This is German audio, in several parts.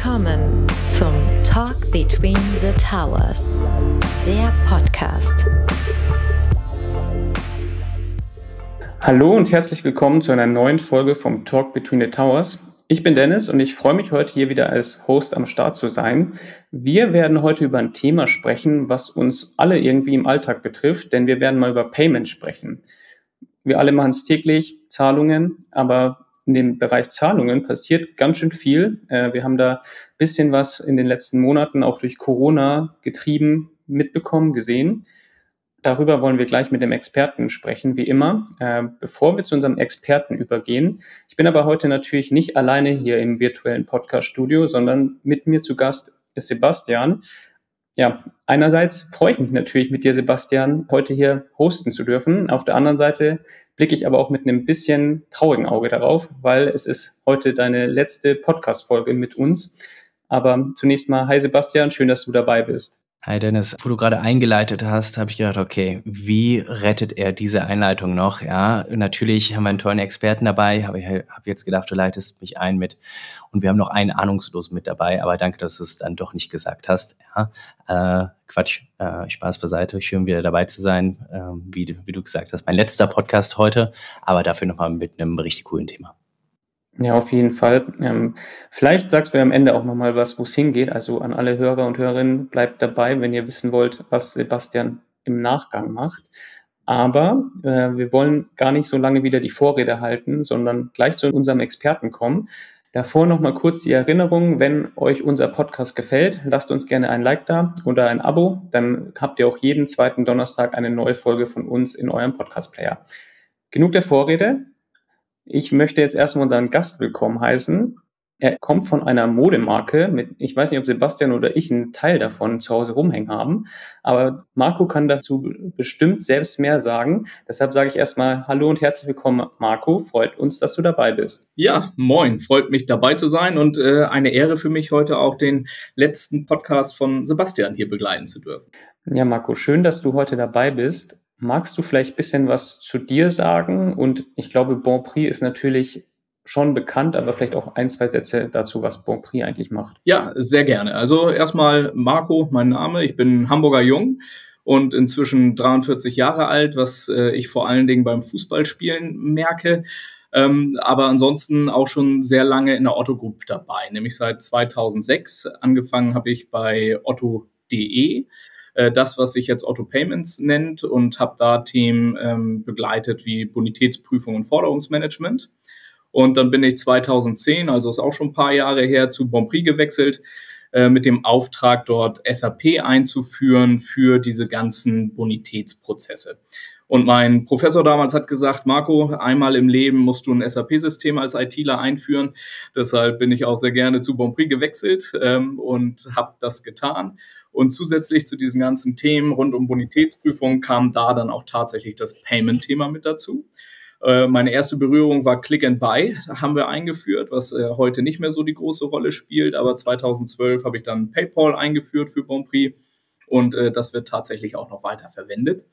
Willkommen zum Talk Between the Towers, der Podcast. Hallo und herzlich willkommen zu einer neuen Folge vom Talk Between the Towers. Ich bin Dennis und ich freue mich heute hier wieder als Host am Start zu sein. Wir werden heute über ein Thema sprechen, was uns alle irgendwie im Alltag betrifft, denn wir werden mal über Payment sprechen. Wir alle machen es täglich, Zahlungen, aber in dem Bereich Zahlungen passiert ganz schön viel. Äh, wir haben da ein bisschen was in den letzten Monaten auch durch Corona getrieben, mitbekommen, gesehen. Darüber wollen wir gleich mit dem Experten sprechen, wie immer. Äh, bevor wir zu unserem Experten übergehen, ich bin aber heute natürlich nicht alleine hier im virtuellen Podcast-Studio, sondern mit mir zu Gast ist Sebastian. Ja, einerseits freue ich mich natürlich mit dir, Sebastian, heute hier hosten zu dürfen. Auf der anderen Seite blicke ich aber auch mit einem bisschen traurigen Auge darauf, weil es ist heute deine letzte Podcast-Folge mit uns. Aber zunächst mal, hi Sebastian, schön, dass du dabei bist. Hi Dennis, wo du gerade eingeleitet hast, habe ich gedacht, okay, wie rettet er diese Einleitung noch? Ja, natürlich haben wir einen tollen Experten dabei, habe ich hab jetzt gedacht, du leitest mich ein mit und wir haben noch einen Ahnungslosen mit dabei, aber danke, dass du es dann doch nicht gesagt hast. Ja, äh, Quatsch, äh, Spaß beiseite, schön wieder dabei zu sein, äh, wie, wie du gesagt hast, mein letzter Podcast heute, aber dafür nochmal mit einem richtig coolen Thema. Ja, auf jeden Fall. Ähm, vielleicht sagst du am Ende auch nochmal was, wo es hingeht. Also an alle Hörer und Hörerinnen, bleibt dabei, wenn ihr wissen wollt, was Sebastian im Nachgang macht. Aber äh, wir wollen gar nicht so lange wieder die Vorrede halten, sondern gleich zu unserem Experten kommen. Davor nochmal kurz die Erinnerung, wenn euch unser Podcast gefällt, lasst uns gerne ein Like da oder ein Abo. Dann habt ihr auch jeden zweiten Donnerstag eine neue Folge von uns in eurem Podcast-Player. Genug der Vorrede. Ich möchte jetzt erstmal unseren Gast willkommen heißen. Er kommt von einer Modemarke mit, ich weiß nicht, ob Sebastian oder ich einen Teil davon zu Hause rumhängen haben, aber Marco kann dazu bestimmt selbst mehr sagen. Deshalb sage ich erstmal Hallo und herzlich willkommen, Marco. Freut uns, dass du dabei bist. Ja, moin. Freut mich dabei zu sein und äh, eine Ehre für mich heute auch den letzten Podcast von Sebastian hier begleiten zu dürfen. Ja, Marco, schön, dass du heute dabei bist. Magst du vielleicht ein bisschen was zu dir sagen? Und ich glaube, Bon Prix ist natürlich schon bekannt, aber vielleicht auch ein, zwei Sätze dazu, was Bon Prix eigentlich macht. Ja, sehr gerne. Also erstmal Marco, mein Name. Ich bin Hamburger Jung und inzwischen 43 Jahre alt, was äh, ich vor allen Dingen beim Fußballspielen merke. Ähm, aber ansonsten auch schon sehr lange in der Otto Group dabei, nämlich seit 2006. Angefangen habe ich bei otto.de äh, das, was sich jetzt Auto Payments nennt und habe da Themen ähm, begleitet wie Bonitätsprüfung und Forderungsmanagement. Und dann bin ich 2010, also ist auch schon ein paar Jahre her, zu Bonprix gewechselt äh, mit dem Auftrag, dort SAP einzuführen für diese ganzen Bonitätsprozesse. Und mein Professor damals hat gesagt, Marco, einmal im Leben musst du ein SAP-System als ITler einführen. Deshalb bin ich auch sehr gerne zu Bonprix gewechselt ähm, und habe das getan. Und zusätzlich zu diesen ganzen Themen rund um Bonitätsprüfungen kam da dann auch tatsächlich das Payment-Thema mit dazu. Äh, meine erste Berührung war Click and Buy, haben wir eingeführt, was äh, heute nicht mehr so die große Rolle spielt. Aber 2012 habe ich dann PayPal eingeführt für Bonprix und äh, das wird tatsächlich auch noch weiter verwendet.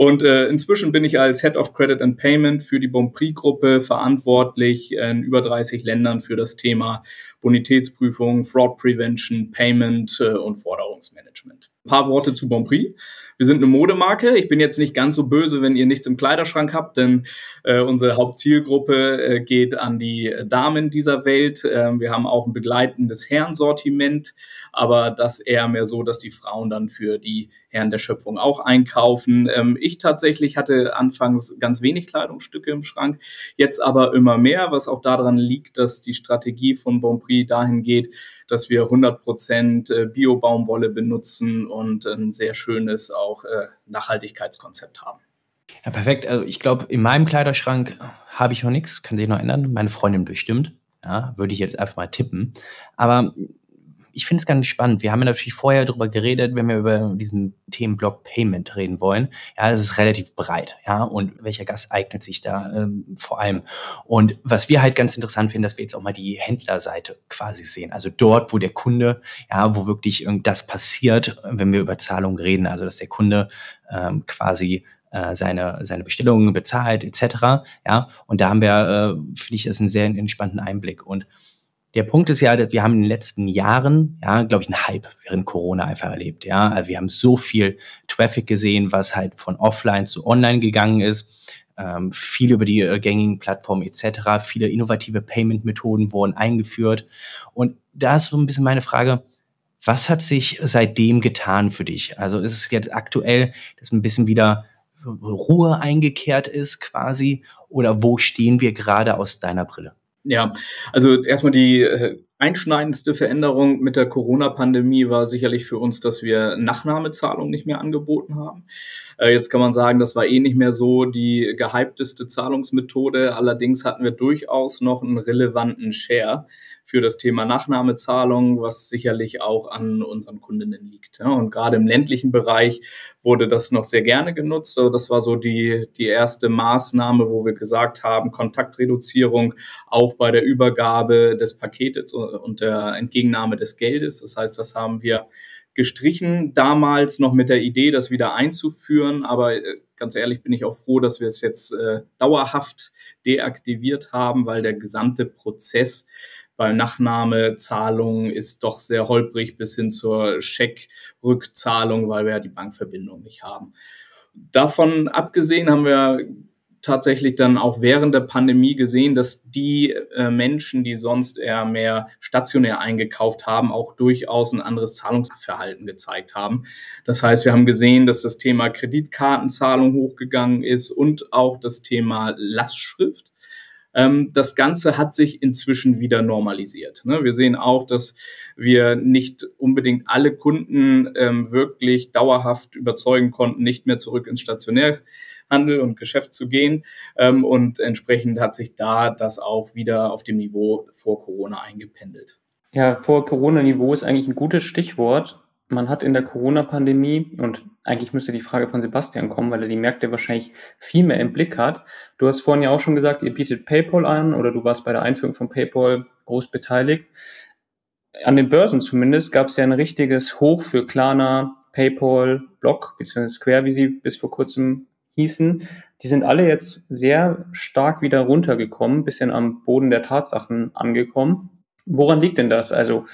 Und äh, inzwischen bin ich als Head of Credit and Payment für die Bonprix-Gruppe verantwortlich in über 30 Ländern für das Thema Bonitätsprüfung, Fraud Prevention, Payment äh, und Forderungsmanagement. Ein paar Worte zu Bonprix. Wir sind eine Modemarke. Ich bin jetzt nicht ganz so böse, wenn ihr nichts im Kleiderschrank habt, denn äh, unsere Hauptzielgruppe äh, geht an die Damen dieser Welt. Äh, wir haben auch ein begleitendes Herrensortiment, aber das eher mehr so, dass die Frauen dann für die Herren der Schöpfung auch einkaufen. Ähm, ich tatsächlich hatte anfangs ganz wenig Kleidungsstücke im Schrank, jetzt aber immer mehr, was auch daran liegt, dass die Strategie von Bonprix dahin geht, dass wir 100 Prozent äh, Bio-Baumwolle benutzen und ein sehr schönes auch äh, Nachhaltigkeitskonzept haben. Ja, perfekt. Also ich glaube, in meinem Kleiderschrank habe ich noch nichts, kann sich noch ändern. Meine Freundin bestimmt. Ja, würde ich jetzt einfach mal tippen. Aber ich finde es ganz spannend. Wir haben ja natürlich vorher darüber geredet, wenn wir über diesen Themenblock Payment reden wollen. Ja, es ist relativ breit. Ja, und welcher Gast eignet sich da ähm, vor allem? Und was wir halt ganz interessant finden, dass wir jetzt auch mal die Händlerseite quasi sehen. Also dort, wo der Kunde, ja, wo wirklich das passiert, wenn wir über Zahlungen reden. Also, dass der Kunde ähm, quasi äh, seine, seine Bestellungen bezahlt, etc. Ja, und da haben wir, äh, finde ich, das einen sehr entspannten Einblick. Und der Punkt ist ja, wir haben in den letzten Jahren, ja, glaube ich, einen Hype während Corona einfach erlebt. Ja, also wir haben so viel Traffic gesehen, was halt von offline zu online gegangen ist. Ähm, viel über die äh, gängigen Plattformen etc. Viele innovative Payment-Methoden wurden eingeführt. Und da ist so ein bisschen meine Frage, was hat sich seitdem getan für dich? Also ist es jetzt aktuell, dass ein bisschen wieder Ruhe eingekehrt ist quasi? Oder wo stehen wir gerade aus deiner Brille? Ja, also erstmal die äh, einschneidendste Veränderung mit der Corona-Pandemie war sicherlich für uns, dass wir Nachnahmezahlungen nicht mehr angeboten haben. Äh, jetzt kann man sagen, das war eh nicht mehr so die gehypteste Zahlungsmethode. Allerdings hatten wir durchaus noch einen relevanten Share für das Thema Nachnahmezahlung, was sicherlich auch an unseren Kundinnen liegt. Und gerade im ländlichen Bereich wurde das noch sehr gerne genutzt. Das war so die, die erste Maßnahme, wo wir gesagt haben, Kontaktreduzierung auch bei der Übergabe des Paketes und der Entgegennahme des Geldes. Das heißt, das haben wir gestrichen, damals noch mit der Idee, das wieder einzuführen. Aber äh, ganz ehrlich bin ich auch froh, dass wir es jetzt äh, dauerhaft deaktiviert haben, weil der gesamte Prozess bei Nachnahmezahlungen ist doch sehr holprig bis hin zur Scheckrückzahlung, weil wir ja die Bankverbindung nicht haben. Davon abgesehen haben wir tatsächlich dann auch während der Pandemie gesehen, dass die äh, Menschen, die sonst eher mehr stationär eingekauft haben, auch durchaus ein anderes Zahlungsverhalten gezeigt haben. Das heißt, wir haben gesehen, dass das Thema Kreditkartenzahlung hochgegangen ist und auch das Thema Lastschrift. Ähm, das Ganze hat sich inzwischen wieder normalisiert. Ne? Wir sehen auch, dass wir nicht unbedingt alle Kunden ähm, wirklich dauerhaft überzeugen konnten, nicht mehr zurück ins Stationärhandel und Geschäft zu gehen. Ähm, und entsprechend hat sich da das auch wieder auf dem Niveau vor Corona eingependelt. Ja, vor Corona-Niveau ist eigentlich ein gutes Stichwort man hat in der Corona-Pandemie, und eigentlich müsste die Frage von Sebastian kommen, weil er die Märkte wahrscheinlich viel mehr im Blick hat. Du hast vorhin ja auch schon gesagt, ihr bietet PayPal an oder du warst bei der Einführung von PayPal groß beteiligt. An den Börsen zumindest gab es ja ein richtiges Hoch für Klarna, PayPal, Block bzw. Square, wie sie bis vor kurzem hießen. Die sind alle jetzt sehr stark wieder runtergekommen, bisschen am Boden der Tatsachen angekommen. Woran liegt denn das? Also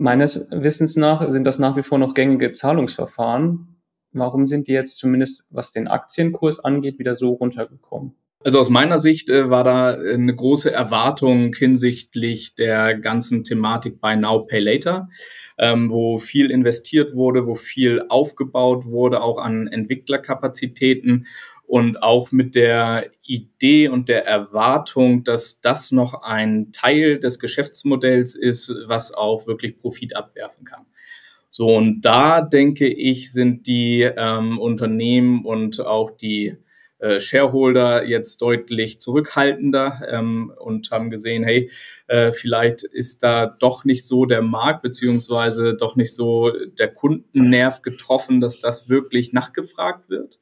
Meines Wissens nach sind das nach wie vor noch gängige Zahlungsverfahren. Warum sind die jetzt zumindest, was den Aktienkurs angeht, wieder so runtergekommen? Also aus meiner Sicht äh, war da eine große Erwartung hinsichtlich der ganzen Thematik Buy Now, Pay Later, ähm, wo viel investiert wurde, wo viel aufgebaut wurde, auch an Entwicklerkapazitäten und auch mit der Idee und der Erwartung, dass das noch ein Teil des Geschäftsmodells ist, was auch wirklich Profit abwerfen kann. So, und da denke ich, sind die ähm, Unternehmen und auch die äh, Shareholder jetzt deutlich zurückhaltender ähm, und haben gesehen, hey, äh, vielleicht ist da doch nicht so der Markt beziehungsweise doch nicht so der Kundennerv getroffen, dass das wirklich nachgefragt wird.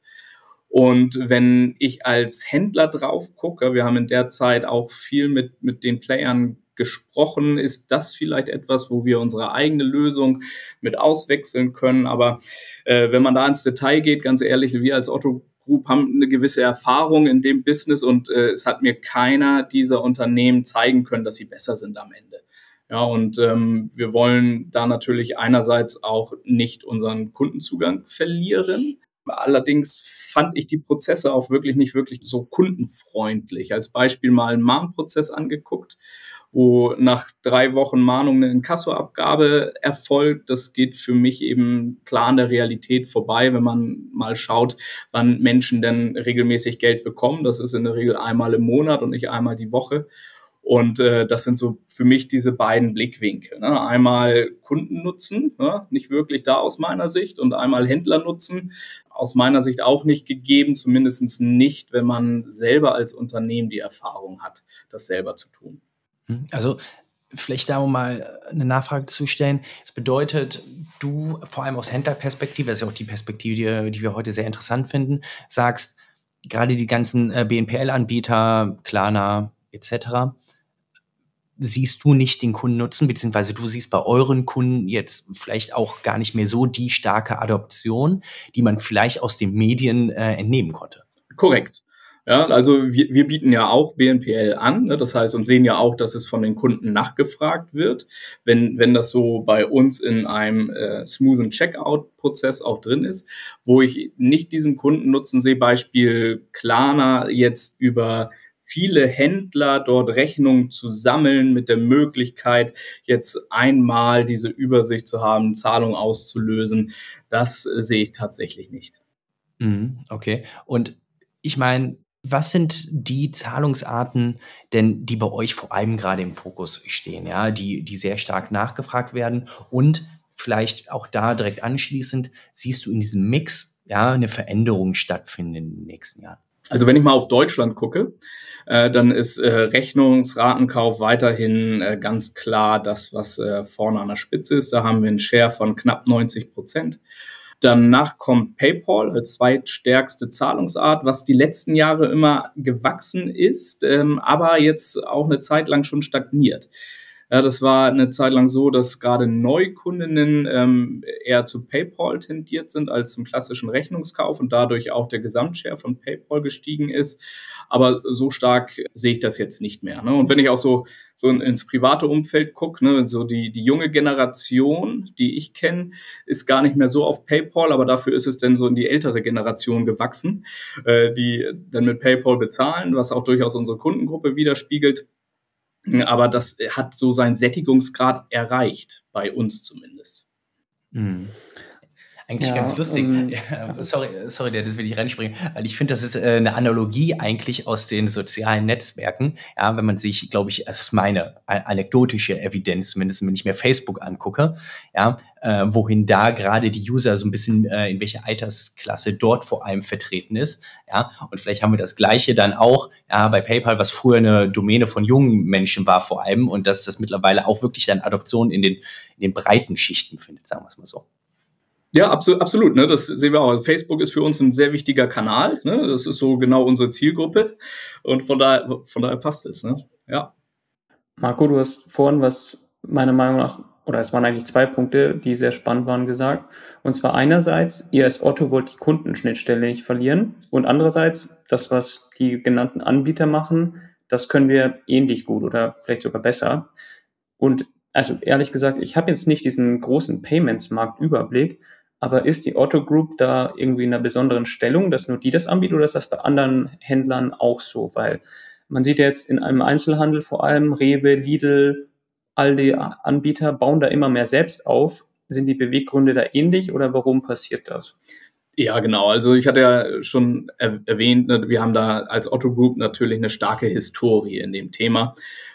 Und wenn ich als Händler drauf gucke, wir haben in der Zeit auch viel mit, mit den Playern gesprochen, ist das vielleicht etwas, wo wir unsere eigene Lösung mit auswechseln können. Aber äh, wenn man da ins Detail geht, ganz ehrlich, wir als Otto Group haben eine gewisse Erfahrung in dem Business und äh, es hat mir keiner dieser Unternehmen zeigen können, dass sie besser sind am Ende. Ja, und ähm, wir wollen da natürlich einerseits auch nicht unseren Kundenzugang verlieren. Allerdings fand ich die Prozesse auch wirklich nicht wirklich so kundenfreundlich. Als Beispiel mal einen Mahnprozess angeguckt, wo nach drei Wochen Mahnung eine Inkassoabgabe erfolgt. Das geht für mich eben klar an der Realität vorbei, wenn man mal schaut, wann Menschen denn regelmäßig Geld bekommen. Das ist in der Regel einmal im Monat und nicht einmal die Woche. Und äh, das sind so für mich diese beiden Blickwinkel. Ne? Einmal Kundennutzen, ne? nicht wirklich da aus meiner Sicht, und einmal Händlernutzen, aus meiner Sicht auch nicht gegeben, zumindest nicht, wenn man selber als Unternehmen die Erfahrung hat, das selber zu tun. Hm, also vielleicht da mal eine Nachfrage zu stellen. Das bedeutet, du vor allem aus Händlerperspektive, das ist ja auch die Perspektive, die, die wir heute sehr interessant finden, sagst, gerade die ganzen äh, BNPL-Anbieter, Klarna etc., siehst du nicht den Kundennutzen, beziehungsweise du siehst bei euren Kunden jetzt vielleicht auch gar nicht mehr so die starke Adoption, die man vielleicht aus den Medien äh, entnehmen konnte. Korrekt. Ja, also wir, wir bieten ja auch BNPL an, ne? das heißt und sehen ja auch, dass es von den Kunden nachgefragt wird, wenn, wenn das so bei uns in einem äh, smoothen Checkout-Prozess auch drin ist, wo ich nicht diesen Kundennutzen sehe, Beispiel Klarna jetzt über viele Händler dort Rechnungen zu sammeln mit der Möglichkeit, jetzt einmal diese Übersicht zu haben, Zahlung auszulösen. Das äh, sehe ich tatsächlich nicht. Mhm, okay. Und ich meine, was sind die Zahlungsarten denn, die bei euch vor allem gerade im Fokus stehen, ja, die, die sehr stark nachgefragt werden? Und vielleicht auch da direkt anschließend, siehst du in diesem Mix ja eine Veränderung stattfinden in den nächsten Jahren? Also wenn ich mal auf Deutschland gucke, äh, dann ist äh, Rechnungsratenkauf weiterhin äh, ganz klar das, was äh, vorne an der Spitze ist. Da haben wir einen Share von knapp 90 Prozent. Danach kommt PayPal als zweitstärkste Zahlungsart, was die letzten Jahre immer gewachsen ist, ähm, aber jetzt auch eine Zeit lang schon stagniert. Ja, das war eine Zeit lang so, dass gerade Neukundinnen ähm, eher zu PayPal tendiert sind als zum klassischen Rechnungskauf und dadurch auch der Gesamtshare von PayPal gestiegen ist. Aber so stark sehe ich das jetzt nicht mehr. Ne? Und wenn ich auch so, so ins private Umfeld gucke, ne, so die, die junge Generation, die ich kenne, ist gar nicht mehr so auf PayPal, aber dafür ist es dann so in die ältere Generation gewachsen, äh, die dann mit PayPal bezahlen, was auch durchaus unsere Kundengruppe widerspiegelt. Aber das hat so seinen Sättigungsgrad erreicht, bei uns zumindest. Mhm. Eigentlich ja, ganz lustig. Ähm, ja, sorry, sorry, das will ich reinspringen, weil ich finde, das ist äh, eine Analogie eigentlich aus den sozialen Netzwerken. Ja, wenn man sich, glaube ich, als meine anekdotische Evidenz, zumindest wenn ich mir Facebook angucke, ja, äh, wohin da gerade die User so ein bisschen, äh, in welcher Altersklasse dort vor allem vertreten ist. Ja, und vielleicht haben wir das Gleiche dann auch ja, bei PayPal, was früher eine Domäne von jungen Menschen war vor allem und dass das mittlerweile auch wirklich dann Adoption in den, in den breiten Schichten findet, sagen wir es mal so. Ja, absolut, absolut. Ne? Das sehen wir auch. Facebook ist für uns ein sehr wichtiger Kanal. Ne? Das ist so genau unsere Zielgruppe. Und von daher, von daher passt es. Ne? Ja. Marco, du hast vorhin was meiner Meinung nach, oder es waren eigentlich zwei Punkte, die sehr spannend waren, gesagt. Und zwar einerseits, ihr als Otto wollt die Kundenschnittstelle nicht verlieren. Und andererseits, das, was die genannten Anbieter machen, das können wir ähnlich gut oder vielleicht sogar besser. Und also ehrlich gesagt, ich habe jetzt nicht diesen großen Payments-Markt-Überblick, aber ist die Otto Group da irgendwie in einer besonderen Stellung, dass nur die das anbietet oder ist das bei anderen Händlern auch so? Weil man sieht ja jetzt in einem Einzelhandel vor allem Rewe, Lidl, all die Anbieter bauen da immer mehr selbst auf. Sind die Beweggründe da ähnlich oder warum passiert das? Ja, genau. Also ich hatte ja schon erwähnt, ne, wir haben da als Otto Group natürlich eine starke Historie in dem Thema.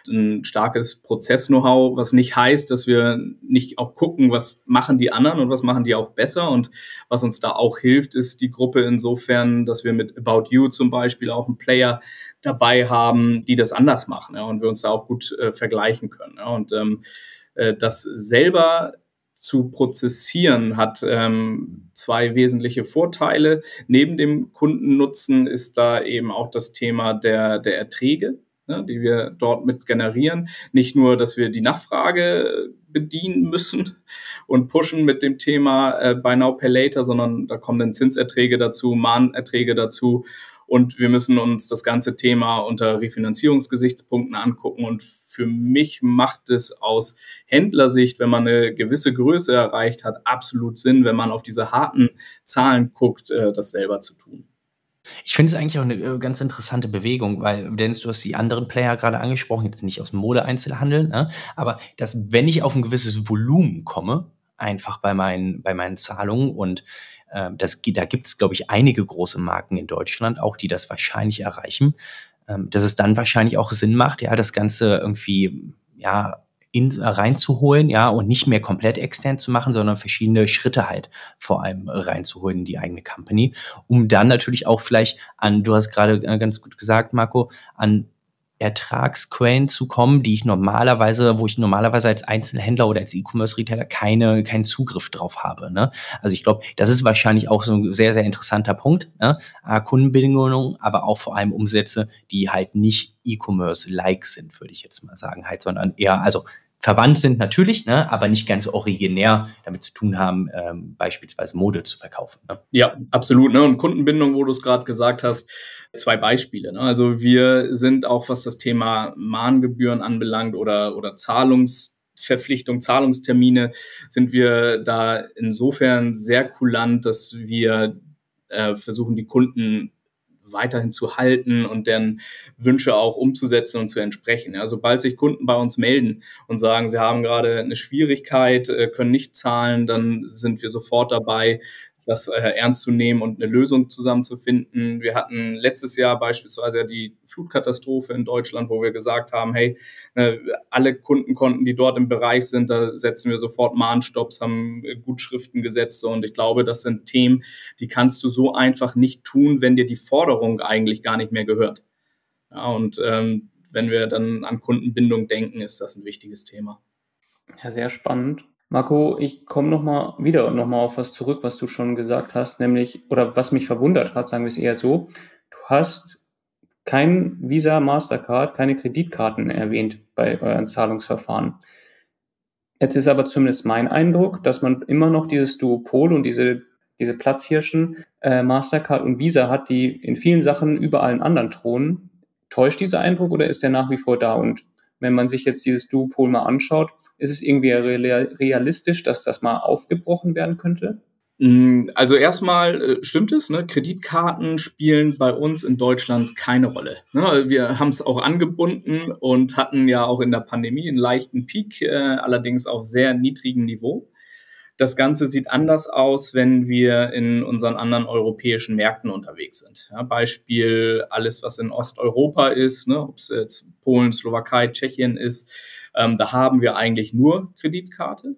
Ein starkes Prozess-Know-how, was nicht heißt, dass wir nicht auch gucken, was machen die anderen und was machen die auch besser. Und was uns da auch hilft, ist die Gruppe insofern, dass wir mit About You zum Beispiel auch einen Player dabei haben, die das anders machen ja, und wir uns da auch gut äh, vergleichen können. Ja. Und ähm, äh, das selber zu prozessieren hat ähm, zwei wesentliche Vorteile. Neben dem Kundennutzen ist da eben auch das Thema der, der Erträge, ne, die wir dort mit generieren. Nicht nur, dass wir die Nachfrage bedienen müssen und pushen mit dem Thema äh, Buy Now Pay Later, sondern da kommen dann Zinserträge dazu, Mahnerträge dazu und wir müssen uns das ganze Thema unter Refinanzierungsgesichtspunkten angucken. Und für mich macht es aus Händlersicht, wenn man eine gewisse Größe erreicht hat, absolut Sinn, wenn man auf diese harten Zahlen guckt, äh, das selber zu tun. Ich finde es eigentlich auch eine äh, ganz interessante Bewegung, weil, Dennis, du hast die anderen Player gerade angesprochen, jetzt nicht aus Mode-Einzelhandel, ne? aber dass, wenn ich auf ein gewisses Volumen komme, einfach bei meinen, bei meinen Zahlungen und ähm, das, da gibt es, glaube ich, einige große Marken in Deutschland auch, die das wahrscheinlich erreichen, ähm, dass es dann wahrscheinlich auch Sinn macht, ja, das Ganze irgendwie, ja, in, reinzuholen, ja, und nicht mehr komplett extern zu machen, sondern verschiedene Schritte halt vor allem reinzuholen in die eigene Company, um dann natürlich auch vielleicht an, du hast gerade äh, ganz gut gesagt, Marco, an Ertragsquellen zu kommen, die ich normalerweise, wo ich normalerweise als Einzelhändler oder als E-Commerce-Retailer keine, keinen Zugriff drauf habe. Ne? Also ich glaube, das ist wahrscheinlich auch so ein sehr, sehr interessanter Punkt. Ne? Kundenbindungen, aber auch vor allem Umsätze, die halt nicht E-Commerce-like sind, würde ich jetzt mal sagen, halt, sondern eher, also verwandt sind natürlich, ne, aber nicht ganz originär damit zu tun haben, ähm, beispielsweise Mode zu verkaufen. Ne? Ja, absolut. Ne? Und Kundenbindung, wo du es gerade gesagt hast, zwei Beispiele. Ne? Also wir sind auch, was das Thema Mahngebühren anbelangt oder, oder Zahlungsverpflichtung, Zahlungstermine, sind wir da insofern sehr kulant, dass wir äh, versuchen, die Kunden weiterhin zu halten und deren Wünsche auch umzusetzen und zu entsprechen. Ja, sobald sich Kunden bei uns melden und sagen, sie haben gerade eine Schwierigkeit, äh, können nicht zahlen, dann sind wir sofort dabei, das äh, ernst zu nehmen und eine Lösung zusammenzufinden. Wir hatten letztes Jahr beispielsweise die Flutkatastrophe in Deutschland, wo wir gesagt haben, hey, äh, alle Kundenkonten, die dort im Bereich sind, da setzen wir sofort Mahnstopps, haben Gutschriften gesetzt und ich glaube, das sind Themen, die kannst du so einfach nicht tun, wenn dir die Forderung eigentlich gar nicht mehr gehört. Ja, und ähm, wenn wir dann an Kundenbindung denken, ist das ein wichtiges Thema. Ja, sehr spannend. Marco, ich komme nochmal wieder nochmal auf was zurück, was du schon gesagt hast, nämlich, oder was mich verwundert hat, sagen wir es eher so, du hast kein Visa, Mastercard, keine Kreditkarten erwähnt bei euren Zahlungsverfahren. Jetzt ist aber zumindest mein Eindruck, dass man immer noch dieses Duopol und diese, diese Platzhirschen äh, Mastercard und Visa hat, die in vielen Sachen über allen anderen thronen. Täuscht dieser Eindruck oder ist der nach wie vor da? Und wenn man sich jetzt dieses Duopol mal anschaut, ist es irgendwie realistisch, dass das mal aufgebrochen werden könnte? Mm, also erstmal äh, stimmt es, ne? Kreditkarten spielen bei uns in Deutschland keine Rolle. Ne? Wir haben es auch angebunden und hatten ja auch in der Pandemie einen leichten Peak, äh, allerdings auf sehr niedrigem Niveau. Das Ganze sieht anders aus, wenn wir in unseren anderen europäischen Märkten unterwegs sind. Ja, Beispiel alles, was in Osteuropa ist, ne, ob es jetzt Polen, Slowakei, Tschechien ist, ähm, da haben wir eigentlich nur Kreditkarte.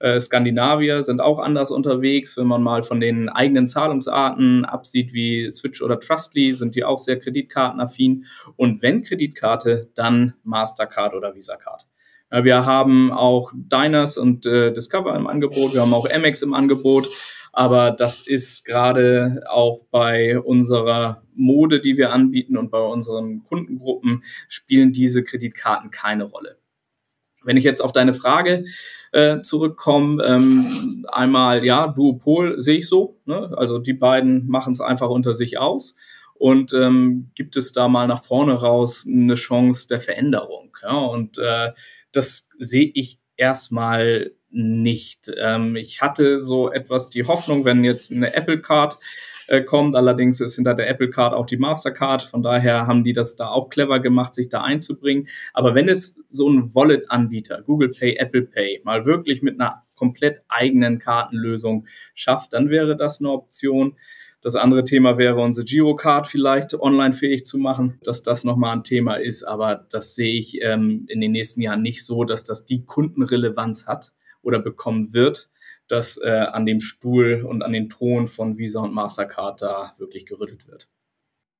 Äh, Skandinavier sind auch anders unterwegs. Wenn man mal von den eigenen Zahlungsarten absieht, wie Switch oder Trustly, sind die auch sehr kreditkartenaffin. Und wenn Kreditkarte, dann Mastercard oder Visa Card. Äh, wir haben auch Diners und äh, Discover im Angebot, wir haben auch Amex im Angebot, aber das ist gerade auch bei unserer Mode, die wir anbieten und bei unseren Kundengruppen spielen diese Kreditkarten keine Rolle. Wenn ich jetzt auf deine Frage äh, zurückkomme, ähm, einmal ja, Duopol sehe ich so, ne? also die beiden machen es einfach unter sich aus und ähm, gibt es da mal nach vorne raus eine Chance der Veränderung. Ja? Und äh, das sehe ich erstmal nicht. Ähm, ich hatte so etwas die Hoffnung, wenn jetzt eine Apple Card äh, kommt, allerdings ist hinter der Apple Card auch die Mastercard, von daher haben die das da auch clever gemacht, sich da einzubringen. Aber wenn es so ein Wallet-Anbieter, Google Pay, Apple Pay, mal wirklich mit einer komplett eigenen Kartenlösung schafft, dann wäre das eine Option. Das andere Thema wäre unsere Girocard vielleicht online fähig zu machen, dass das nochmal ein Thema ist. Aber das sehe ich ähm, in den nächsten Jahren nicht so, dass das die Kundenrelevanz hat oder bekommen wird, dass äh, an dem Stuhl und an den Thron von Visa und Mastercard da wirklich gerüttelt wird.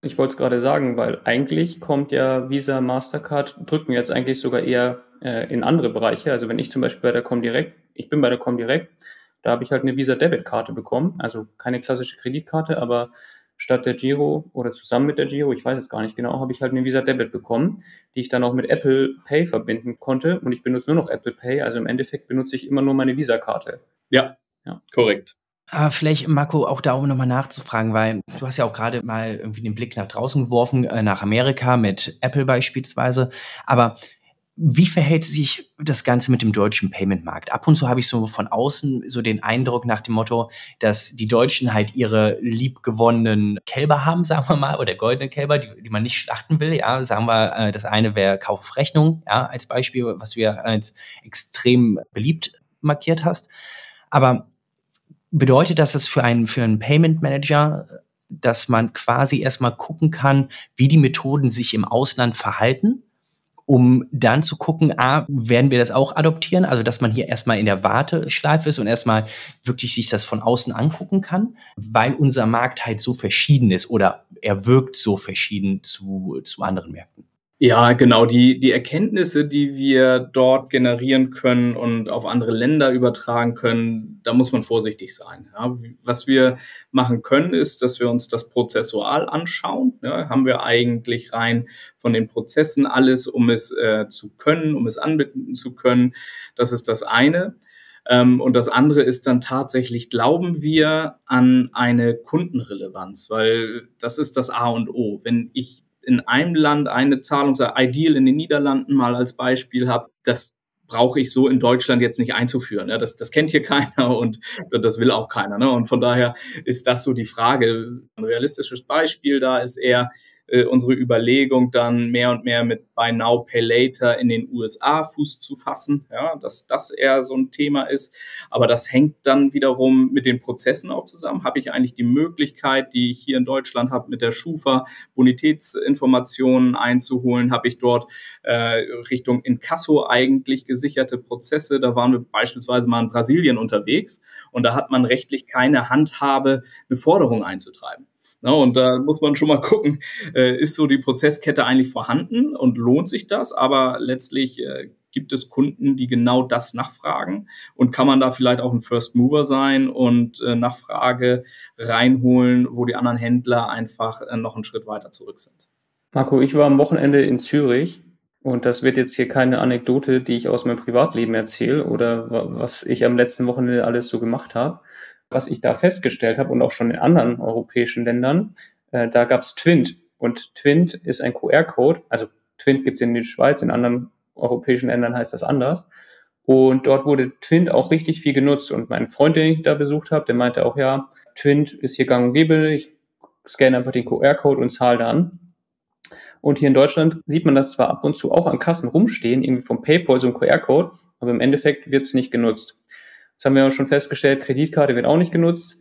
Ich wollte es gerade sagen, weil eigentlich kommt ja Visa, Mastercard, drücken jetzt eigentlich sogar eher äh, in andere Bereiche. Also wenn ich zum Beispiel bei der Comdirect, ich bin bei der Comdirect, da habe ich halt eine Visa-Debit-Karte bekommen, also keine klassische Kreditkarte, aber statt der Giro oder zusammen mit der Giro, ich weiß es gar nicht genau, habe ich halt eine Visa Debit bekommen, die ich dann auch mit Apple Pay verbinden konnte und ich benutze nur noch Apple Pay, also im Endeffekt benutze ich immer nur meine Visa-Karte. Ja, ja, korrekt. Aber vielleicht, Marco, auch da um nochmal nachzufragen, weil du hast ja auch gerade mal irgendwie den Blick nach draußen geworfen, äh, nach Amerika mit Apple beispielsweise. Aber wie verhält sich das Ganze mit dem deutschen Payment-Markt? Ab und zu habe ich so von außen so den Eindruck nach dem Motto, dass die Deutschen halt ihre liebgewonnenen Kälber haben, sagen wir mal, oder goldene Kälber, die, die man nicht schlachten will. Ja, sagen wir, äh, das eine wäre Kauf auf Rechnung, ja, als Beispiel, was du ja als extrem beliebt markiert hast. Aber bedeutet das es für einen, für einen Payment Manager, dass man quasi erstmal gucken kann, wie die Methoden sich im Ausland verhalten? Um dann zu gucken, ah, werden wir das auch adoptieren? Also, dass man hier erstmal in der Warteschleife ist und erstmal wirklich sich das von außen angucken kann, weil unser Markt halt so verschieden ist oder er wirkt so verschieden zu, zu anderen Märkten. Ja, genau. Die, die Erkenntnisse, die wir dort generieren können und auf andere Länder übertragen können, da muss man vorsichtig sein. Ja, was wir machen können, ist, dass wir uns das prozessual anschauen. Ja, haben wir eigentlich rein von den Prozessen alles, um es äh, zu können, um es anbieten zu können. Das ist das eine. Ähm, und das andere ist dann tatsächlich, glauben wir an eine Kundenrelevanz, weil das ist das A und O. Wenn ich in einem Land eine Zahlung, Ideal in den Niederlanden mal als Beispiel habe, das brauche ich so in Deutschland jetzt nicht einzuführen. Das, das kennt hier keiner und das will auch keiner. Ne? Und von daher ist das so die Frage. Ein realistisches Beispiel da ist eher, äh, unsere Überlegung, dann mehr und mehr mit Buy Now, Pay Later in den USA Fuß zu fassen, ja, dass das eher so ein Thema ist. Aber das hängt dann wiederum mit den Prozessen auch zusammen. Habe ich eigentlich die Möglichkeit, die ich hier in Deutschland habe, mit der Schufa Bonitätsinformationen einzuholen? Habe ich dort äh, Richtung Inkasso eigentlich gesicherte Prozesse? Da waren wir beispielsweise mal in Brasilien unterwegs und da hat man rechtlich keine Handhabe, eine Forderung einzutreiben. Na, und da muss man schon mal gucken, äh, ist so die Prozesskette eigentlich vorhanden und lohnt sich das? Aber letztlich äh, gibt es Kunden, die genau das nachfragen und kann man da vielleicht auch ein First Mover sein und äh, Nachfrage reinholen, wo die anderen Händler einfach äh, noch einen Schritt weiter zurück sind. Marco, ich war am Wochenende in Zürich und das wird jetzt hier keine Anekdote, die ich aus meinem Privatleben erzähle oder was ich am letzten Wochenende alles so gemacht habe, was ich da festgestellt habe und auch schon in anderen europäischen Ländern, äh, da gab es Twint. Und Twint ist ein QR-Code, also Twint gibt es in der Schweiz, in anderen europäischen Ländern heißt das anders. Und dort wurde Twint auch richtig viel genutzt. Und mein Freund, den ich da besucht habe, der meinte auch, ja, Twint ist hier gang und gäbe, ich scanne einfach den QR-Code und zahle dann. Und hier in Deutschland sieht man das zwar ab und zu auch an Kassen rumstehen, irgendwie vom PayPal so ein QR-Code, aber im Endeffekt wird es nicht genutzt. Jetzt haben wir auch schon festgestellt, Kreditkarte wird auch nicht genutzt.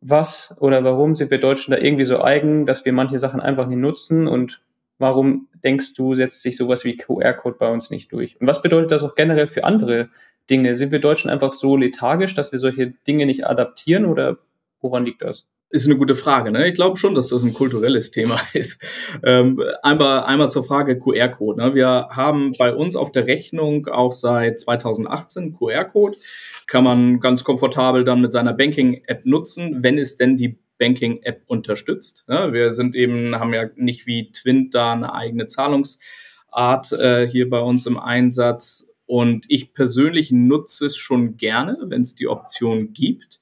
Was oder warum sind wir Deutschen da irgendwie so eigen, dass wir manche Sachen einfach nicht nutzen und warum denkst du, setzt sich sowas wie QR-Code bei uns nicht durch? Und was bedeutet das auch generell für andere Dinge? Sind wir Deutschen einfach so lethargisch, dass wir solche Dinge nicht adaptieren oder woran liegt das? Ist eine gute Frage. Ne? Ich glaube schon, dass das ein kulturelles Thema ist. Ähm, einmal, einmal zur Frage QR-Code. Ne? Wir haben bei uns auf der Rechnung auch seit 2018 QR-Code. Kann man ganz komfortabel dann mit seiner Banking-App nutzen, wenn es denn die Banking-App unterstützt. Ne? Wir sind eben, haben ja nicht wie Twint da eine eigene Zahlungsart äh, hier bei uns im Einsatz. Und ich persönlich nutze es schon gerne, wenn es die Option gibt.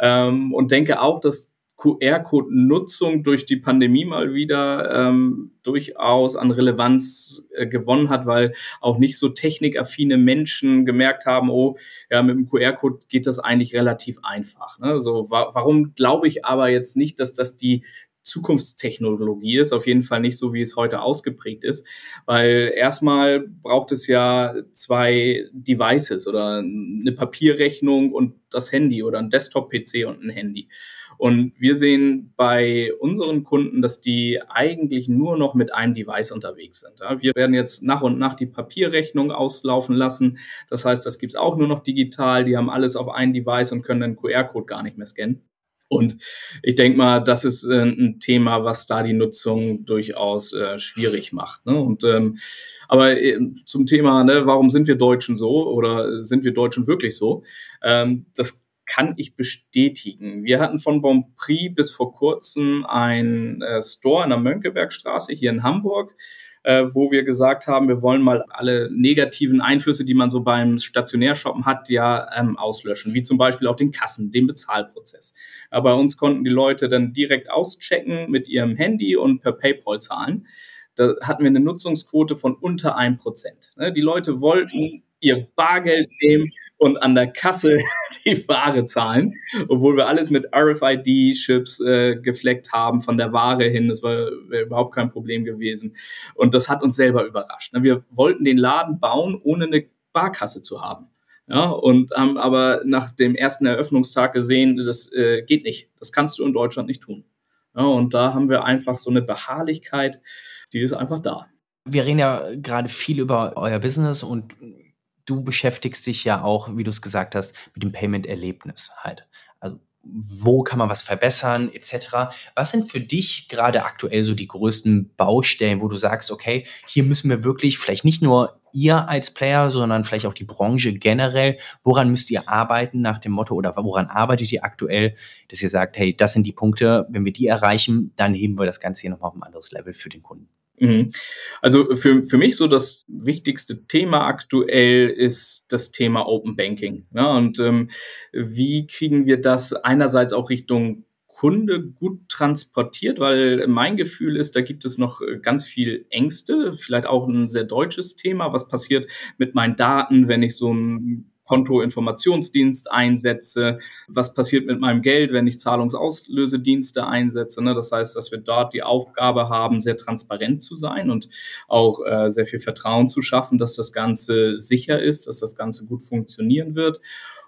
Ähm, und denke auch, dass QR-Code-Nutzung durch die Pandemie mal wieder ähm, durchaus an Relevanz äh, gewonnen hat, weil auch nicht so technikaffine Menschen gemerkt haben, oh, ja, mit dem QR-Code geht das eigentlich relativ einfach. Ne? So, wa warum glaube ich aber jetzt nicht, dass das die Zukunftstechnologie ist, auf jeden Fall nicht so, wie es heute ausgeprägt ist, weil erstmal braucht es ja zwei Devices oder eine Papierrechnung und das Handy oder ein Desktop-PC und ein Handy. Und wir sehen bei unseren Kunden, dass die eigentlich nur noch mit einem Device unterwegs sind. Wir werden jetzt nach und nach die Papierrechnung auslaufen lassen. Das heißt, das gibt's auch nur noch digital. Die haben alles auf ein Device und können den QR-Code gar nicht mehr scannen. Und ich denke mal, das ist äh, ein Thema, was da die Nutzung durchaus äh, schwierig macht. Ne? Und ähm, aber äh, zum Thema, ne, warum sind wir Deutschen so oder sind wir Deutschen wirklich so? Ähm, das kann ich bestätigen. Wir hatten von Bonprix bis vor kurzem ein äh, Store in der Mönckebergstraße hier in Hamburg, äh, wo wir gesagt haben, wir wollen mal alle negativen Einflüsse, die man so beim Stationärshoppen hat, ja ähm, auslöschen, wie zum Beispiel auch den Kassen, den Bezahlprozess. Ja, bei uns konnten die Leute dann direkt auschecken mit ihrem Handy und per PayPal zahlen. Da hatten wir eine Nutzungsquote von unter ein Prozent. Ne, die Leute wollten ihr Bargeld nehmen und an der Kasse die Ware zahlen, obwohl wir alles mit RFID-Chips äh, gefleckt haben von der Ware hin. Das war überhaupt kein Problem gewesen. Und das hat uns selber überrascht. Ne? Wir wollten den Laden bauen, ohne eine Barkasse zu haben. Ja, und haben aber nach dem ersten Eröffnungstag gesehen, das äh, geht nicht. Das kannst du in Deutschland nicht tun. Ja, und da haben wir einfach so eine Beharrlichkeit, die ist einfach da. Wir reden ja gerade viel über euer Business und du beschäftigst dich ja auch, wie du es gesagt hast, mit dem Payment-Erlebnis halt. Also wo kann man was verbessern, etc. Was sind für dich gerade aktuell so die größten Baustellen, wo du sagst, okay, hier müssen wir wirklich vielleicht nicht nur ihr als Player, sondern vielleicht auch die Branche generell, woran müsst ihr arbeiten nach dem Motto oder woran arbeitet ihr aktuell, dass ihr sagt, hey, das sind die Punkte, wenn wir die erreichen, dann heben wir das Ganze hier nochmal auf ein anderes Level für den Kunden. Mhm. Also für, für mich so das wichtigste Thema aktuell ist das Thema Open Banking. Ne? Und ähm, wie kriegen wir das einerseits auch Richtung Kunde gut transportiert, weil mein Gefühl ist, da gibt es noch ganz viel Ängste, vielleicht auch ein sehr deutsches Thema. Was passiert mit meinen Daten, wenn ich so ein Kontoinformationsdienst einsetze, was passiert mit meinem Geld, wenn ich Zahlungsauslösedienste einsetze. Ne? Das heißt, dass wir dort die Aufgabe haben, sehr transparent zu sein und auch äh, sehr viel Vertrauen zu schaffen, dass das Ganze sicher ist, dass das Ganze gut funktionieren wird.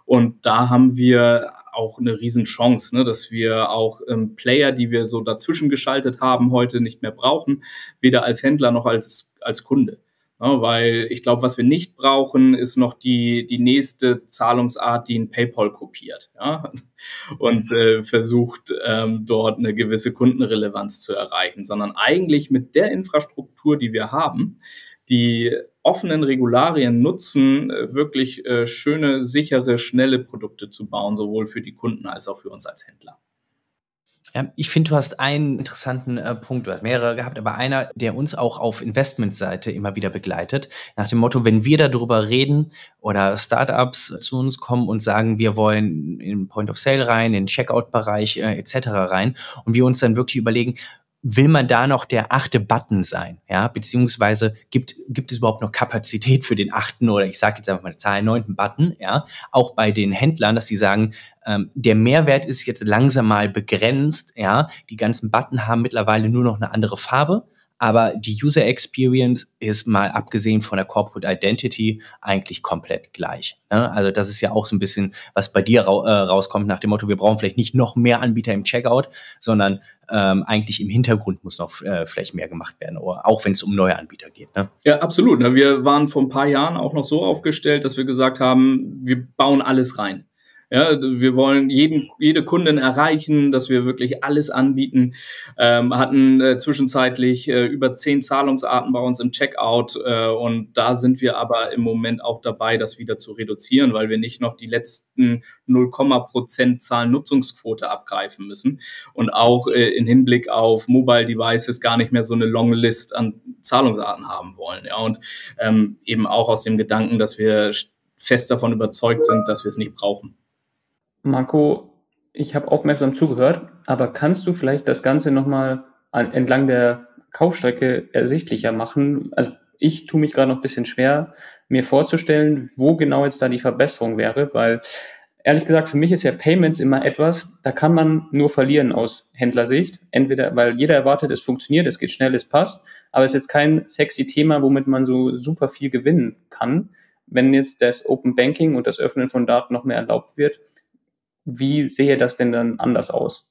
Und da haben wir auch eine Riesenchance, ne, dass wir auch ähm, Player, die wir so dazwischen geschaltet haben, heute nicht mehr brauchen, weder als Händler noch als, als Kunde. Ja, weil ich glaube, was wir nicht brauchen, ist noch die, die nächste Zahlungsart, die ein PayPal kopiert ja? und äh, versucht, ähm, dort eine gewisse Kundenrelevanz zu erreichen, sondern eigentlich mit der Infrastruktur, die wir haben, die offenen Regularien nutzen, äh, wirklich äh, schöne, sichere, schnelle Produkte zu bauen, sowohl für die Kunden als auch für uns als Händler. Ja, ich finde, du hast einen interessanten äh, Punkt, du hast mehrere gehabt, aber einer, der uns auch auf Investmentseite immer wieder begleitet, nach dem Motto, wenn wir darüber reden oder Startups zu uns kommen und sagen, wir wollen in Point of Sale rein, in Checkout-Bereich äh, etc. rein und wir uns dann wirklich überlegen, will man da noch der achte Button sein? Ja, beziehungsweise gibt, gibt es überhaupt noch Kapazität für den achten oder ich sage jetzt einfach mal eine Zahl, neunten Button? Ja, auch bei den Händlern, dass sie sagen, ähm, der Mehrwert ist jetzt langsam mal begrenzt. Ja, die ganzen Button haben mittlerweile nur noch eine andere Farbe aber die User Experience ist mal abgesehen von der Corporate Identity eigentlich komplett gleich. Ne? Also das ist ja auch so ein bisschen, was bei dir ra äh, rauskommt nach dem Motto, wir brauchen vielleicht nicht noch mehr Anbieter im Checkout, sondern ähm, eigentlich im Hintergrund muss noch äh, vielleicht mehr gemacht werden, oder auch wenn es um neue Anbieter geht. Ne? Ja, absolut. Wir waren vor ein paar Jahren auch noch so aufgestellt, dass wir gesagt haben, wir bauen alles rein. Ja, wir wollen jeden, jede Kundin erreichen, dass wir wirklich alles anbieten. Ähm, hatten äh, zwischenzeitlich äh, über zehn Zahlungsarten bei uns im Checkout äh, und da sind wir aber im Moment auch dabei, das wieder zu reduzieren, weil wir nicht noch die letzten 0, Prozent Zahlennutzungsquote abgreifen müssen und auch äh, in Hinblick auf Mobile Devices gar nicht mehr so eine Long List an Zahlungsarten haben wollen. Ja, und ähm, eben auch aus dem Gedanken, dass wir fest davon überzeugt sind, dass wir es nicht brauchen. Marco, ich habe aufmerksam zugehört, aber kannst du vielleicht das Ganze nochmal entlang der Kaufstrecke ersichtlicher machen? Also ich tue mich gerade noch ein bisschen schwer, mir vorzustellen, wo genau jetzt da die Verbesserung wäre, weil ehrlich gesagt, für mich ist ja Payments immer etwas, da kann man nur verlieren aus Händlersicht. Entweder, weil jeder erwartet, es funktioniert, es geht schnell, es passt, aber es ist jetzt kein sexy Thema, womit man so super viel gewinnen kann. Wenn jetzt das Open Banking und das Öffnen von Daten noch mehr erlaubt wird, wie sehe das denn dann anders aus?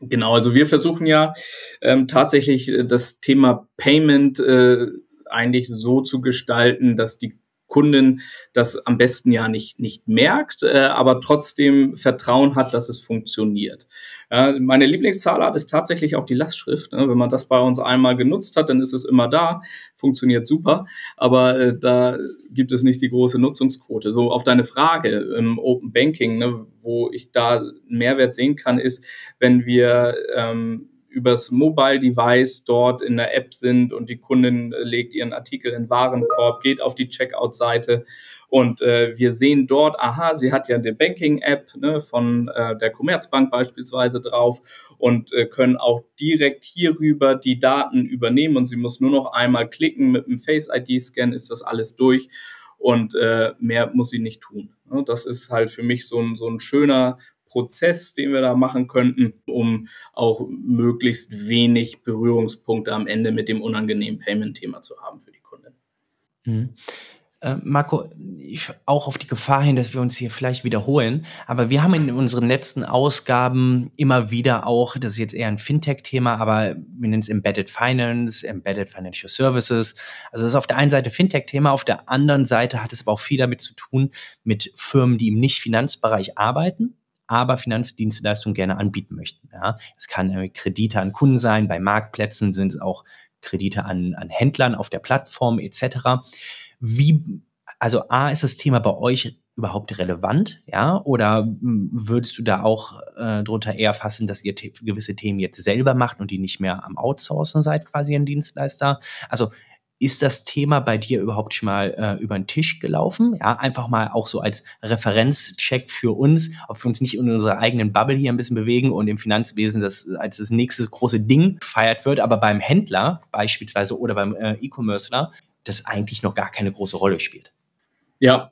Genau, also wir versuchen ja ähm, tatsächlich äh, das Thema Payment äh, eigentlich so zu gestalten, dass die Kundin das am besten ja nicht, nicht merkt, äh, aber trotzdem Vertrauen hat, dass es funktioniert. Ja, meine Lieblingszahlart ist tatsächlich auch die Lastschrift. Ne? Wenn man das bei uns einmal genutzt hat, dann ist es immer da, funktioniert super, aber äh, da gibt es nicht die große Nutzungsquote. So auf deine Frage im Open Banking, ne, wo ich da Mehrwert sehen kann, ist, wenn wir ähm, übers Mobile Device dort in der App sind und die Kundin äh, legt ihren Artikel in Warenkorb, geht auf die Checkout-Seite und äh, wir sehen dort, aha, sie hat ja eine Banking-App ne, von äh, der Commerzbank beispielsweise drauf und äh, können auch direkt hierüber die Daten übernehmen und sie muss nur noch einmal klicken mit dem Face-ID-Scan, ist das alles durch und äh, mehr muss sie nicht tun. Das ist halt für mich so ein, so ein schöner Prozess, den wir da machen könnten, um auch möglichst wenig Berührungspunkte am Ende mit dem unangenehmen Payment-Thema zu haben für die Kunden. Mhm. Äh, Marco, ich, auch auf die Gefahr hin, dass wir uns hier vielleicht wiederholen, aber wir haben in unseren letzten Ausgaben immer wieder auch, das ist jetzt eher ein Fintech-Thema, aber wir nennen es Embedded Finance, Embedded Financial Services. Also das ist auf der einen Seite Fintech-Thema, auf der anderen Seite hat es aber auch viel damit zu tun mit Firmen, die im Nicht-Finanzbereich arbeiten aber Finanzdienstleistungen gerne anbieten möchten. Ja, es kann äh, Kredite an Kunden sein, bei Marktplätzen sind es auch Kredite an, an Händlern auf der Plattform etc. Wie, also A, ist das Thema bei euch überhaupt relevant, ja? Oder hm, würdest du da auch äh, drunter eher fassen, dass ihr gewisse Themen jetzt selber macht und die nicht mehr am Outsourcen seid, quasi ein Dienstleister? Also ist das Thema bei dir überhaupt schon mal äh, über den Tisch gelaufen? Ja, einfach mal auch so als Referenzcheck für uns, ob wir uns nicht in unserer eigenen Bubble hier ein bisschen bewegen und im Finanzwesen das als das nächste große Ding gefeiert wird, aber beim Händler beispielsweise oder beim äh, E-Commercer das eigentlich noch gar keine große Rolle spielt. Ja,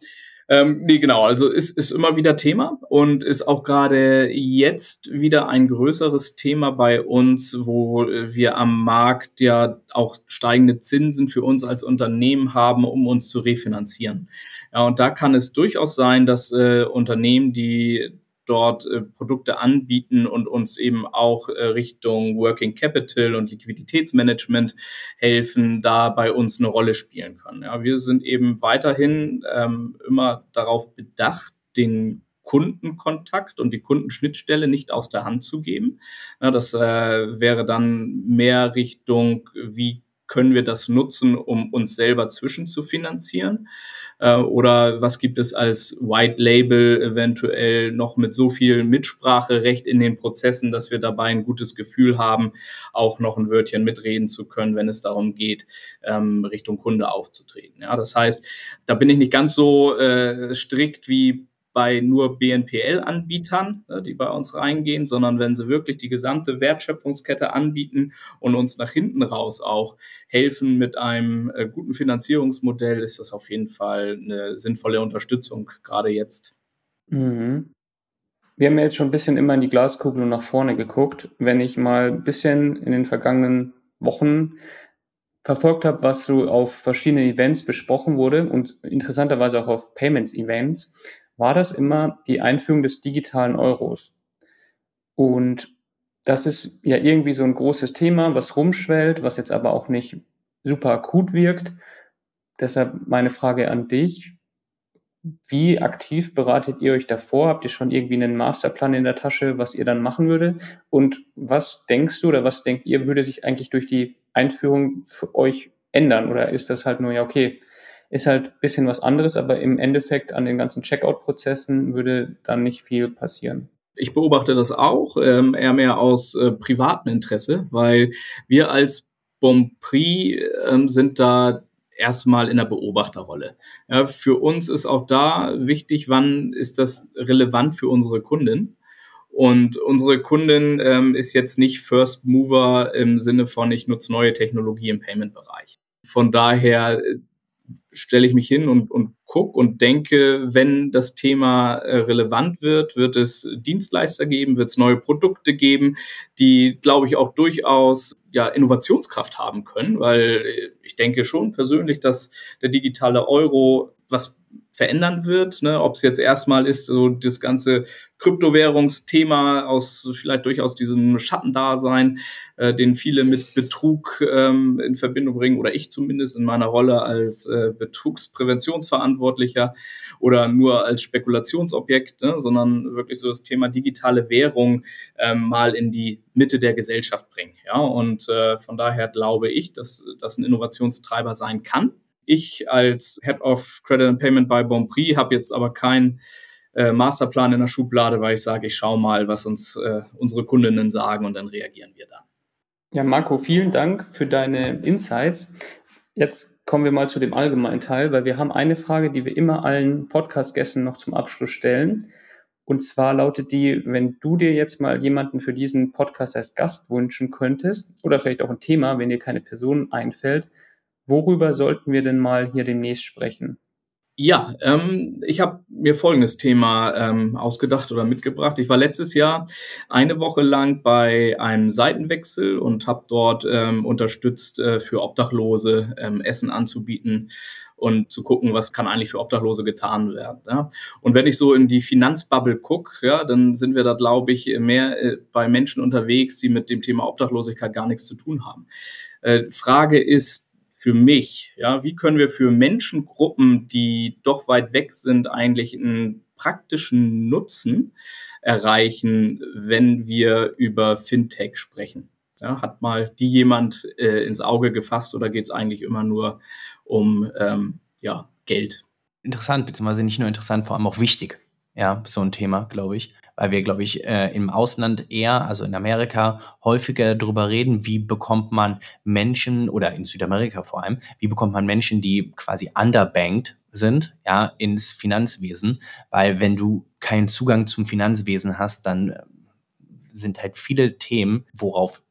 ähm, nee, genau. Also ist, ist immer wieder Thema und ist auch gerade jetzt wieder ein größeres Thema bei uns, wo wir am Markt ja auch steigende Zinsen für uns als Unternehmen haben, um uns zu refinanzieren. Ja, und da kann es durchaus sein, dass äh, Unternehmen, die dort äh, Produkte anbieten und uns eben auch äh, Richtung Working Capital und Liquiditätsmanagement helfen, da bei uns eine Rolle spielen können. Ja, wir sind eben weiterhin ähm, immer darauf bedacht, den Kundenkontakt und die Kundenschnittstelle nicht aus der Hand zu geben. Ja, das äh, wäre dann mehr Richtung, wie können wir das nutzen, um uns selber zwischenzufinanzieren? Äh, oder was gibt es als White Label eventuell noch mit so viel Mitspracherecht in den Prozessen, dass wir dabei ein gutes Gefühl haben, auch noch ein Wörtchen mitreden zu können, wenn es darum geht, ähm, Richtung Kunde aufzutreten. Ja, das heißt, da bin ich nicht ganz so äh, strikt wie bei nur BNPL-Anbietern, ne, die bei uns reingehen, sondern wenn sie wirklich die gesamte Wertschöpfungskette anbieten und uns nach hinten raus auch helfen mit einem äh, guten Finanzierungsmodell, ist das auf jeden Fall eine sinnvolle Unterstützung, gerade jetzt. Mhm. Wir haben jetzt schon ein bisschen immer in die Glaskugel und nach vorne geguckt. Wenn ich mal ein bisschen in den vergangenen Wochen verfolgt habe, was so auf verschiedenen Events besprochen wurde und interessanterweise auch auf Payment-Events, war das immer die Einführung des digitalen Euros. Und das ist ja irgendwie so ein großes Thema, was rumschwellt, was jetzt aber auch nicht super akut wirkt. Deshalb meine Frage an dich. Wie aktiv beratet ihr euch davor? Habt ihr schon irgendwie einen Masterplan in der Tasche, was ihr dann machen würde? Und was denkst du oder was denkt ihr, würde sich eigentlich durch die Einführung für euch ändern? Oder ist das halt nur, ja, okay, ist halt ein bisschen was anderes, aber im Endeffekt an den ganzen Checkout-Prozessen würde dann nicht viel passieren. Ich beobachte das auch, ähm, eher mehr aus äh, privatem Interesse, weil wir als Bonprix ähm, sind da erstmal in der Beobachterrolle. Ja, für uns ist auch da wichtig, wann ist das relevant für unsere Kunden. Und unsere Kundin ähm, ist jetzt nicht First Mover im Sinne von, ich nutze neue Technologie im Payment-Bereich. Von daher äh, stelle ich mich hin und, und gucke und denke, wenn das Thema äh, relevant wird, wird es Dienstleister geben, wird es neue Produkte geben, die, glaube ich, auch durchaus ja, Innovationskraft haben können, weil äh, ich denke schon persönlich, dass der digitale Euro was verändern wird. Ne? Ob es jetzt erstmal ist, so das ganze Kryptowährungsthema aus vielleicht durchaus diesem Schattendasein, äh, den viele mit Betrug ähm, in Verbindung bringen, oder ich zumindest in meiner Rolle als äh, Betrugspräventionsverantwortlicher oder nur als Spekulationsobjekt, ne? sondern wirklich so das Thema digitale Währung ähm, mal in die Mitte der Gesellschaft bringen. Ja? Und äh, von daher glaube ich, dass das ein Innovationstreiber sein kann ich als Head of Credit and Payment bei Bonprix habe jetzt aber keinen äh, Masterplan in der Schublade, weil ich sage, ich schaue mal, was uns äh, unsere Kundinnen sagen und dann reagieren wir dann. Ja, Marco, vielen Dank für deine Insights. Jetzt kommen wir mal zu dem allgemeinen Teil, weil wir haben eine Frage, die wir immer allen Podcast-Gästen noch zum Abschluss stellen. Und zwar lautet die, wenn du dir jetzt mal jemanden für diesen Podcast als Gast wünschen könntest oder vielleicht auch ein Thema, wenn dir keine Person einfällt, Worüber sollten wir denn mal hier demnächst sprechen? Ja, ähm, ich habe mir folgendes Thema ähm, ausgedacht oder mitgebracht. Ich war letztes Jahr eine Woche lang bei einem Seitenwechsel und habe dort ähm, unterstützt, äh, für Obdachlose ähm, Essen anzubieten und zu gucken, was kann eigentlich für Obdachlose getan werden. Ja? Und wenn ich so in die Finanzbubble gucke, ja, dann sind wir da, glaube ich, mehr äh, bei Menschen unterwegs, die mit dem Thema Obdachlosigkeit gar nichts zu tun haben. Äh, Frage ist, für mich? Ja, wie können wir für Menschengruppen, die doch weit weg sind, eigentlich ein praktischen Nutzen erreichen, wenn wir über Fintech sprechen? Ja, hat mal die jemand äh, ins Auge gefasst oder geht es eigentlich immer nur um ähm, ja, Geld? Interessant, beziehungsweise nicht nur interessant, vor allem auch wichtig. Ja, so ein Thema, glaube ich. Weil wir, glaube ich, äh, im Ausland eher, also in Amerika, häufiger darüber reden, wie bekommt man Menschen, oder in Südamerika vor allem, wie bekommt man Menschen, die quasi underbanked sind, ja, ins Finanzwesen. Weil wenn du keinen Zugang zum Finanzwesen hast, dann äh, sind halt viele Themen, worauf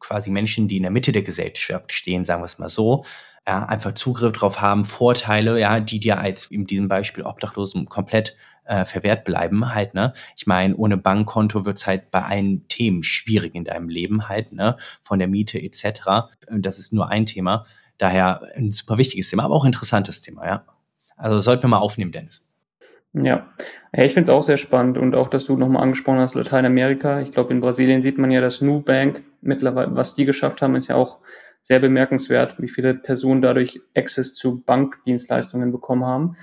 quasi Menschen, die in der Mitte der Gesellschaft stehen, sagen wir es mal so, ja, einfach Zugriff drauf haben, Vorteile, ja, die dir als in diesem Beispiel Obdachlosen komplett äh, verwehrt bleiben halt, ne? Ich meine, ohne Bankkonto wird's halt bei allen Themen schwierig in deinem Leben halt, ne? Von der Miete etc. Das ist nur ein Thema. Daher ein super wichtiges Thema, aber auch interessantes Thema, ja. Also sollten wir mal aufnehmen, Dennis. Ja, ja ich finde es auch sehr spannend und auch, dass du nochmal angesprochen hast, Lateinamerika. Ich glaube, in Brasilien sieht man ja, dass Nubank mittlerweile, was die geschafft haben, ist ja auch sehr bemerkenswert, wie viele Personen dadurch Access zu Bankdienstleistungen bekommen haben.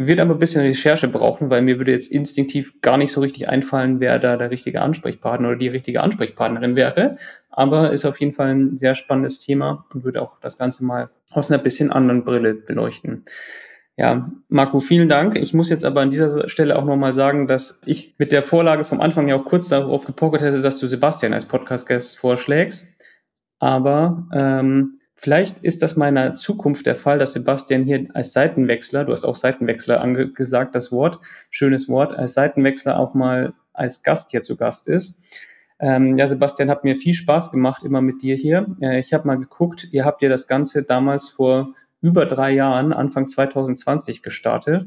Wird aber ein bisschen Recherche brauchen, weil mir würde jetzt instinktiv gar nicht so richtig einfallen, wer da der richtige Ansprechpartner oder die richtige Ansprechpartnerin wäre. Aber ist auf jeden Fall ein sehr spannendes Thema und würde auch das Ganze mal aus einer bisschen anderen Brille beleuchten. Ja, Marco, vielen Dank. Ich muss jetzt aber an dieser Stelle auch nochmal sagen, dass ich mit der Vorlage vom Anfang ja auch kurz darauf gepokert hätte, dass du Sebastian als Podcast-Gast vorschlägst. Aber ähm, vielleicht ist das meiner Zukunft der Fall, dass Sebastian hier als Seitenwechsler, du hast auch Seitenwechsler angesagt, das Wort, schönes Wort, als Seitenwechsler auch mal als Gast hier zu Gast ist. Ähm, ja, Sebastian, hat mir viel Spaß gemacht, immer mit dir hier. Äh, ich habe mal geguckt, ihr habt ja das Ganze damals vor über drei Jahren, Anfang 2020 gestartet.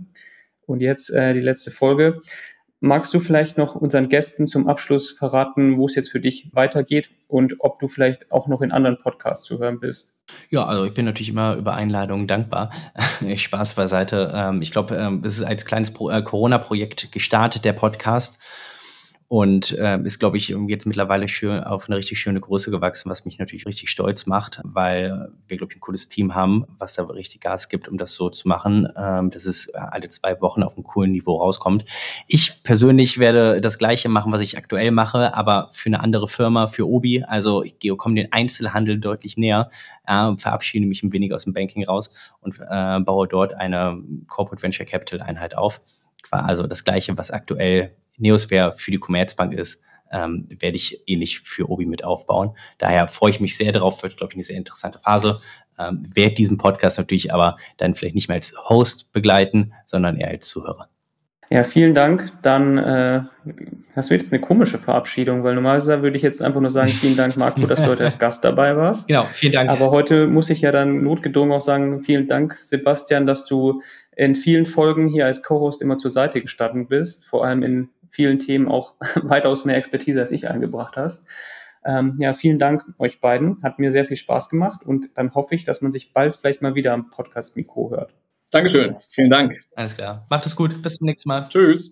Und jetzt äh, die letzte Folge. Magst du vielleicht noch unseren Gästen zum Abschluss verraten, wo es jetzt für dich weitergeht und ob du vielleicht auch noch in anderen Podcasts zu hören bist? Ja, also ich bin natürlich immer über Einladungen dankbar. Spaß beiseite. Ähm, ich glaube, ähm, es ist als kleines äh, Corona-Projekt gestartet, der Podcast und äh, ist, glaube ich, jetzt mittlerweile schön auf eine richtig schöne Größe gewachsen, was mich natürlich richtig stolz macht, weil wir, glaube ich, ein cooles Team haben, was da richtig Gas gibt, um das so zu machen, ähm, dass es alle zwei Wochen auf einem coolen Niveau rauskommt. Ich persönlich werde das Gleiche machen, was ich aktuell mache, aber für eine andere Firma, für Obi. Also ich komme den Einzelhandel deutlich näher, äh, verabschiede mich ein wenig aus dem Banking raus und äh, baue dort eine Corporate Venture Capital Einheit auf. Also das Gleiche, was aktuell Neosphere für die Commerzbank ist, ähm, werde ich ähnlich für Obi mit aufbauen. Daher freue ich mich sehr darauf, wird, glaube ich, eine sehr interessante Phase. Ähm, werde diesen Podcast natürlich aber dann vielleicht nicht mehr als Host begleiten, sondern eher als Zuhörer. Ja, vielen Dank. Dann äh, hast du jetzt eine komische Verabschiedung, weil normalerweise würde ich jetzt einfach nur sagen, vielen Dank, Marco, dass du heute als Gast dabei warst. Genau, vielen Dank. Aber heute muss ich ja dann notgedrungen auch sagen, vielen Dank, Sebastian, dass du in vielen Folgen hier als Co-Host immer zur Seite gestanden bist, vor allem in vielen Themen auch weitaus mehr Expertise als ich eingebracht hast. Ähm, ja, vielen Dank euch beiden. Hat mir sehr viel Spaß gemacht und dann hoffe ich, dass man sich bald vielleicht mal wieder am Podcast-Mikro hört. Dankeschön. Vielen Dank. Alles klar. Macht es gut. Bis zum nächsten Mal. Tschüss.